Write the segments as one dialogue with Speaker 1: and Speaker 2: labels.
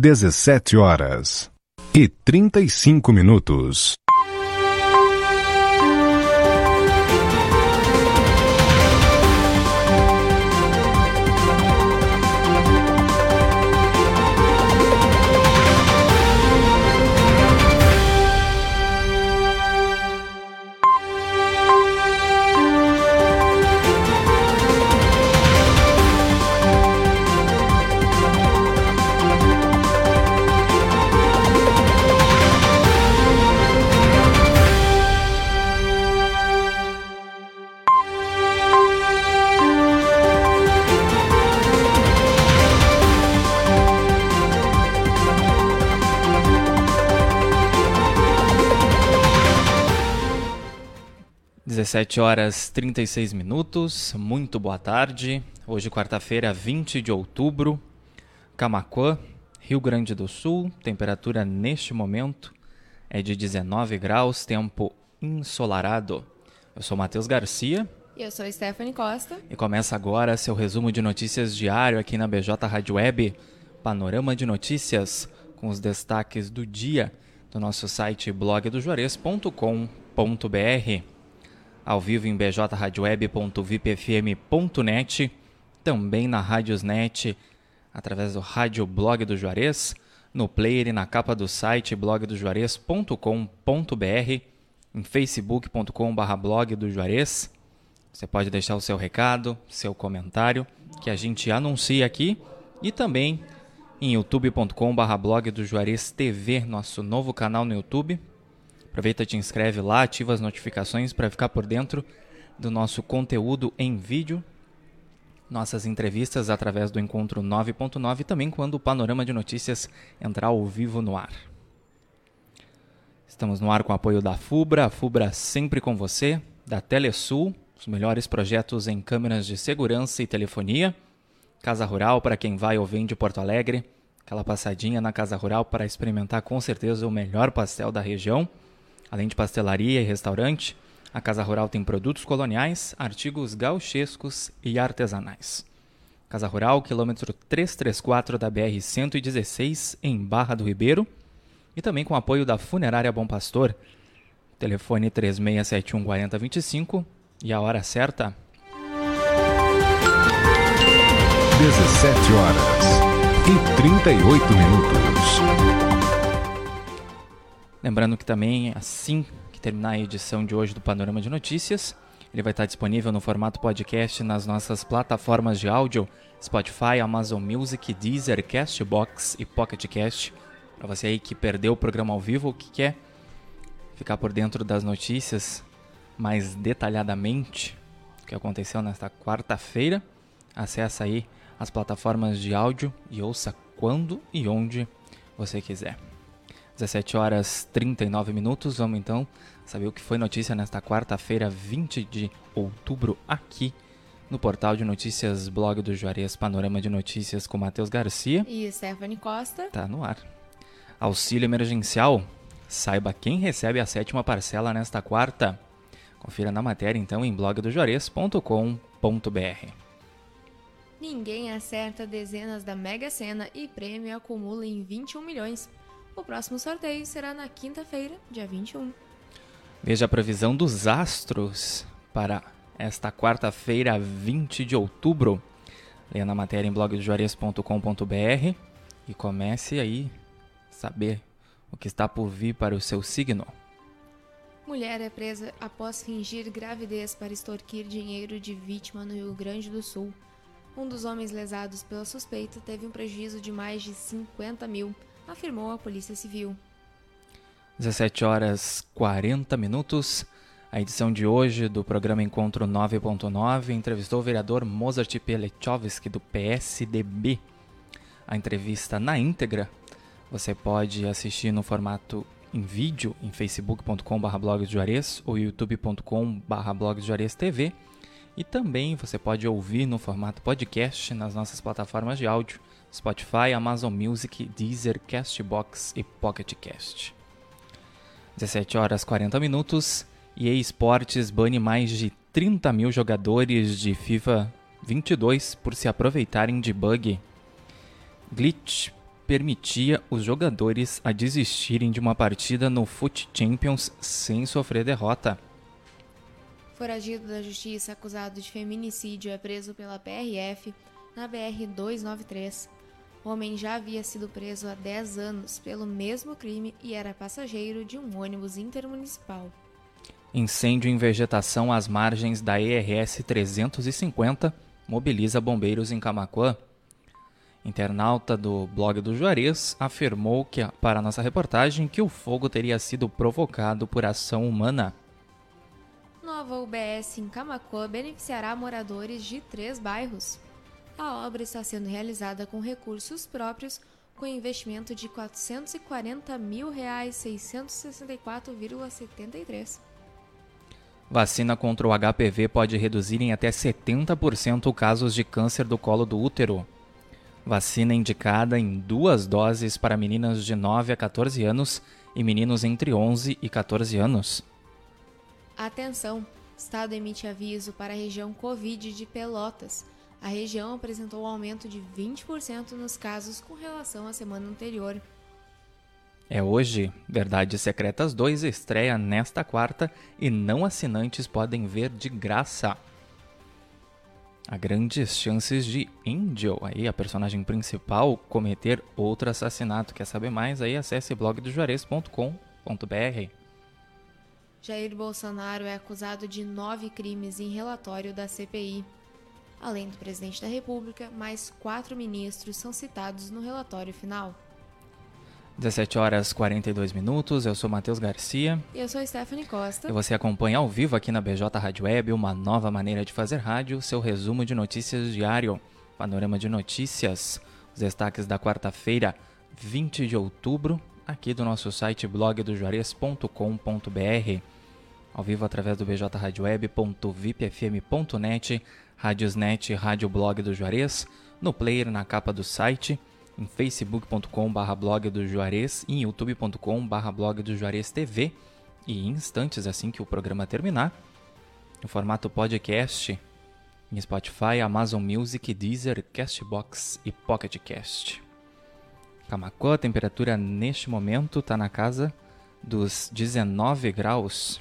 Speaker 1: 17 horas e 35 minutos.
Speaker 2: 17 horas 36 minutos, muito boa tarde. Hoje, quarta-feira, 20 de outubro, Camacuã, Rio Grande do Sul. Temperatura neste momento é de 19 graus, tempo ensolarado. Eu sou Matheus Garcia.
Speaker 3: E eu sou Stephanie Costa.
Speaker 2: E começa agora seu resumo de notícias diário aqui na BJ Rádio Web. Panorama de notícias com os destaques do dia do nosso site blogdojuarez.com.br ao vivo em bjradioweb.vipfm.net, também na Rádiosnet, através do Rádio Blog do Juarez, no player e na capa do site blogdojuarez.com.br, em facebook.com.br blog do Juarez. Você pode deixar o seu recado, seu comentário, que a gente anuncia aqui, e também em youtube.com.br blog do Juarez TV, nosso novo canal no YouTube, Aproveita, te inscreve lá, ativa as notificações para ficar por dentro do nosso conteúdo em vídeo, nossas entrevistas através do encontro 9.9 e também quando o panorama de notícias entrar ao vivo no ar. Estamos no ar com o apoio da FUBRA, a FUBRA sempre com você, da Telesul, os melhores projetos em câmeras de segurança e telefonia, Casa Rural para quem vai ou vem de Porto Alegre, aquela passadinha na Casa Rural para experimentar com certeza o melhor pastel da região. Além de pastelaria e restaurante, a Casa Rural tem produtos coloniais, artigos gauchescos e artesanais. Casa Rural, quilômetro 334 da BR-116, em Barra do Ribeiro, e também com apoio da Funerária Bom Pastor. Telefone 3671 4025 e a hora certa.
Speaker 1: 17 horas e 38 minutos.
Speaker 2: Lembrando que também, assim que terminar a edição de hoje do Panorama de Notícias, ele vai estar disponível no formato podcast nas nossas plataformas de áudio Spotify, Amazon Music, Deezer, Castbox e Pocket Cast. Para você aí que perdeu o programa ao vivo ou que quer ficar por dentro das notícias mais detalhadamente o que aconteceu nesta quarta-feira, acessa aí as plataformas de áudio e ouça quando e onde você quiser. 17 horas 39 minutos. Vamos então saber o que foi notícia nesta quarta-feira, 20 de outubro, aqui no portal de notícias blog do Juarez Panorama de Notícias com Matheus Garcia
Speaker 3: e Stephanie Costa.
Speaker 2: Tá no ar. Auxílio emergencial. Saiba quem recebe a sétima parcela nesta quarta. Confira na matéria então em blogdojuarez.com.br.
Speaker 3: Ninguém acerta dezenas da Mega Sena e prêmio acumula em 21 milhões. O próximo sorteio será na quinta-feira, dia 21.
Speaker 2: Veja a previsão dos astros para esta quarta-feira, 20 de outubro. Leia na matéria em blogdojuarez.com.br e comece aí a saber o que está por vir para o seu signo.
Speaker 3: Mulher é presa após fingir gravidez para extorquir dinheiro de vítima no Rio Grande do Sul. Um dos homens lesados pela suspeita teve um prejuízo de mais de 50 mil afirmou a Polícia Civil.
Speaker 2: 17 horas 40 minutos. A edição de hoje do programa Encontro 9.9 entrevistou o vereador Mozart Pelechovski do PSDB. A entrevista na íntegra você pode assistir no formato em vídeo em facebook.com.br blogsjuarez ou youtube.com.br blogsjuarez.tv e também você pode ouvir no formato podcast nas nossas plataformas de áudio Spotify, Amazon Music, Deezer, Castbox e Pocket Cast. 17 horas 40 minutos e eSports bane mais de 30 mil jogadores de FIFA 22 por se aproveitarem de bug. Glitch permitia os jogadores a desistirem de uma partida no Foot Champions sem sofrer derrota.
Speaker 3: Foragido da justiça acusado de feminicídio é preso pela PRF na BR-293. O homem já havia sido preso há 10 anos pelo mesmo crime e era passageiro de um ônibus intermunicipal.
Speaker 2: Incêndio em vegetação às margens da ERS 350 mobiliza bombeiros em Camacuã. Internauta do blog do Juarez afirmou que, para nossa reportagem que o fogo teria sido provocado por ação humana.
Speaker 3: Nova UBS em Camacuã beneficiará moradores de três bairros. A obra está sendo realizada com recursos próprios, com investimento de 440 mil reais 664,73.
Speaker 2: Vacina contra o HPV pode reduzir em até 70% casos de câncer do colo do útero. Vacina indicada em duas doses para meninas de 9 a 14 anos e meninos entre 11 e 14 anos.
Speaker 3: Atenção! Estado emite aviso para a região Covid de Pelotas a região apresentou um aumento de 20% nos casos com relação à semana anterior.
Speaker 2: É hoje, Verdades Secretas 2 estreia nesta quarta e não assinantes podem ver de graça. Há grandes chances de Angel, aí a personagem principal, cometer outro assassinato. Quer saber mais? Aí acesse blogdojuarez.com.br.
Speaker 3: Jair Bolsonaro é acusado de nove crimes em relatório da CPI. Além do presidente da República, mais quatro ministros são citados no relatório final.
Speaker 2: 17 horas 42 minutos, eu sou Matheus Garcia.
Speaker 3: E eu sou Stephanie Costa.
Speaker 2: E você acompanha ao vivo aqui na BJ Rádio Web uma nova maneira de fazer rádio, seu resumo de notícias diário. Panorama de notícias, os destaques da quarta-feira, 20 de outubro, aqui do nosso site blogdojuarez.com.br. Ao vivo através do bjradioweb.vipfm.net Radiosnet Rádio Blog do Juarez, no player na capa do site, em facebook.com.br blog do Juarez e em youtube.com.br blog do Juarez TV. E em instantes, assim que o programa terminar, no formato podcast, em Spotify, Amazon Music, Deezer, Castbox e Pocket Cast. Camacuã, a temperatura neste momento está na casa dos 19 graus.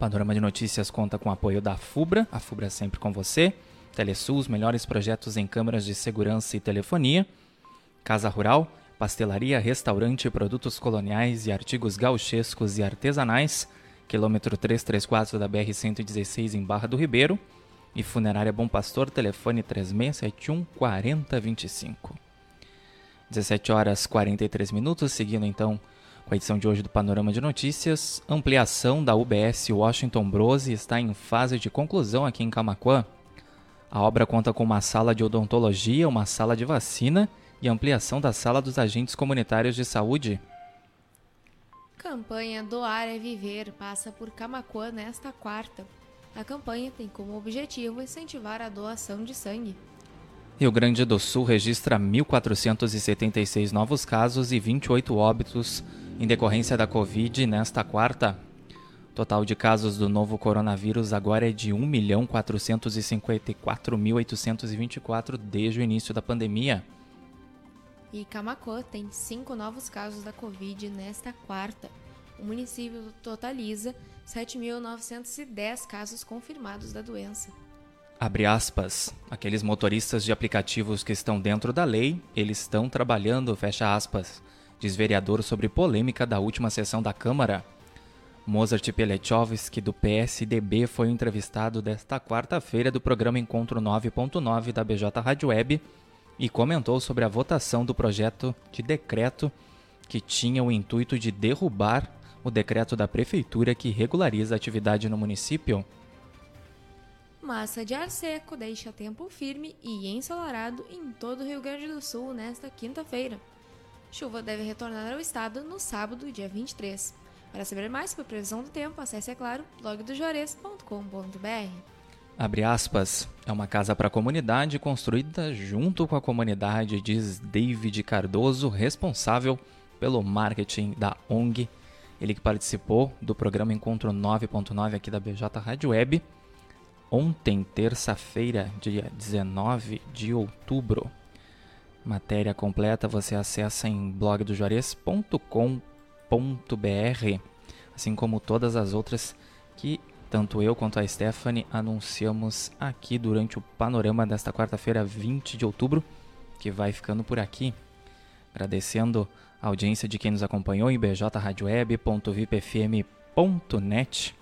Speaker 2: Panorama de Notícias conta com o apoio da FUBRA, a FUBRA é sempre com você, Telesul, os melhores projetos em câmeras de segurança e telefonia, Casa Rural, pastelaria, restaurante, produtos coloniais e artigos gauchescos e artesanais, quilômetro 334 da BR-116 em Barra do Ribeiro, e Funerária Bom Pastor, telefone 3671 4025. 17 horas 43 minutos, seguindo então com a edição de hoje do Panorama de Notícias, ampliação da UBS Washington Brose está em fase de conclusão aqui em Camacuã. A obra conta com uma sala de odontologia, uma sala de vacina e ampliação da sala dos agentes comunitários de saúde.
Speaker 3: Campanha Doar é Viver passa por Camacuã nesta quarta. A campanha tem como objetivo incentivar a doação de sangue.
Speaker 2: Rio Grande do Sul registra 1.476 novos casos e 28 óbitos em decorrência da Covid nesta quarta. O total de casos do novo coronavírus agora é de 1.454.824 desde o início da pandemia.
Speaker 3: E Camacô tem cinco novos casos da Covid nesta quarta. O município totaliza 7.910 casos confirmados da doença.
Speaker 2: Abre aspas. Aqueles motoristas de aplicativos que estão dentro da lei, eles estão trabalhando, fecha aspas diz vereador sobre polêmica da última sessão da Câmara. Mozart Pelechovski, do PSDB, foi entrevistado desta quarta-feira do programa Encontro 9.9 da BJ Rádio Web e comentou sobre a votação do projeto de decreto que tinha o intuito de derrubar o decreto da prefeitura que regulariza a atividade no município.
Speaker 3: Massa de ar seco deixa tempo firme e ensolarado em todo o Rio Grande do Sul nesta quinta-feira. Chuva deve retornar ao estado no sábado, dia 23. Para saber mais sobre a previsão do tempo, acesse, é claro, blogdojuarez.com.br.
Speaker 2: Abre aspas, é uma casa para a comunidade construída junto com a comunidade, diz David Cardoso, responsável pelo marketing da ONG. Ele que participou do programa Encontro 9.9 aqui da BJ Rádio Web, ontem, terça-feira, dia 19 de outubro. Matéria completa você acessa em blogdojuarez.com.br, assim como todas as outras que tanto eu quanto a Stephanie anunciamos aqui durante o panorama desta quarta-feira, 20 de outubro, que vai ficando por aqui. Agradecendo a audiência de quem nos acompanhou em bjradioweb.vipfm.net.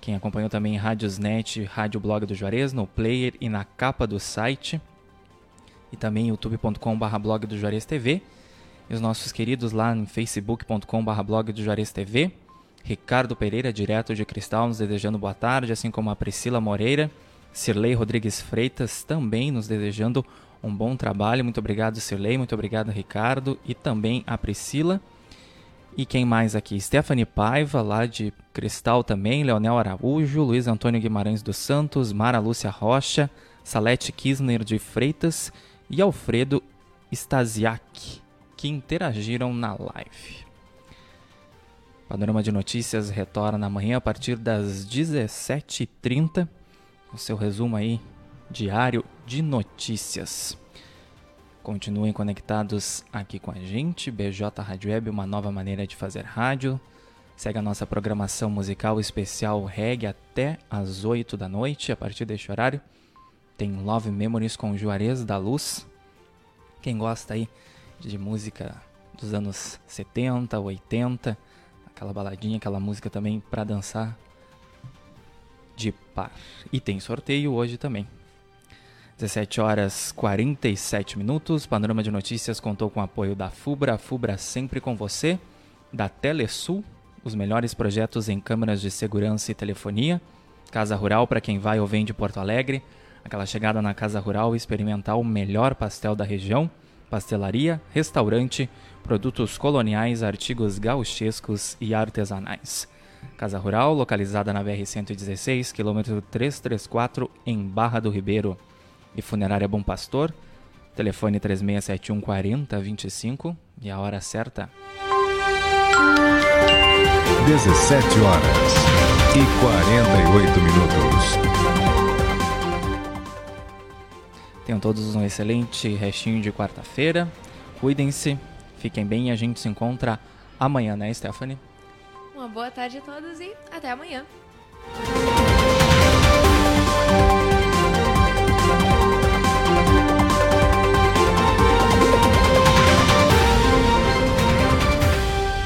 Speaker 2: Quem acompanhou também Rádiosnet, Rádio Blog do Juarez, no player e na capa do site. E também youtube.com.br blog do Juarez TV. E os nossos queridos lá em facebook.com.br blog do Juarez TV. Ricardo Pereira, direto de Cristal, nos desejando boa tarde, assim como a Priscila Moreira. Sirlei Rodrigues Freitas também nos desejando um bom trabalho. Muito obrigado, Sirlei. Muito obrigado, Ricardo. E também a Priscila. E quem mais aqui? Stephanie Paiva, lá de Cristal também. Leonel Araújo. Luiz Antônio Guimarães dos Santos. Mara Lúcia Rocha. Salete Kisner de Freitas. E Alfredo Stasiak, que interagiram na live. Panorama de Notícias retorna amanhã a partir das 17h30. O seu resumo aí diário de notícias. Continuem conectados aqui com a gente. BJ Rádio Web, uma nova maneira de fazer rádio. Segue a nossa programação musical especial reggae até às 8 da noite, a partir deste horário. Tem Love Memories com Juarez da Luz. Quem gosta aí de música dos anos 70, 80, aquela baladinha, aquela música também para dançar de par. E tem sorteio hoje também. 17 horas 47 minutos. Panorama de Notícias contou com o apoio da FUBRA, a FUBRA sempre com você, da Telesul, os melhores projetos em câmeras de segurança e telefonia, Casa Rural para quem vai ou vem de Porto Alegre, aquela chegada na Casa Rural e experimentar o melhor pastel da região, pastelaria, restaurante, produtos coloniais, artigos gauchescos e artesanais. Casa Rural, localizada na BR-116, quilômetro 334, em Barra do Ribeiro e Funerária Bom Pastor. Telefone 3671 4025 e a hora certa.
Speaker 1: 17 horas e 48 minutos.
Speaker 2: Tenham todos um excelente restinho de quarta-feira. Cuidem-se, fiquem bem e a gente se encontra amanhã, né, Stephanie?
Speaker 3: Uma boa tarde a todos e até amanhã.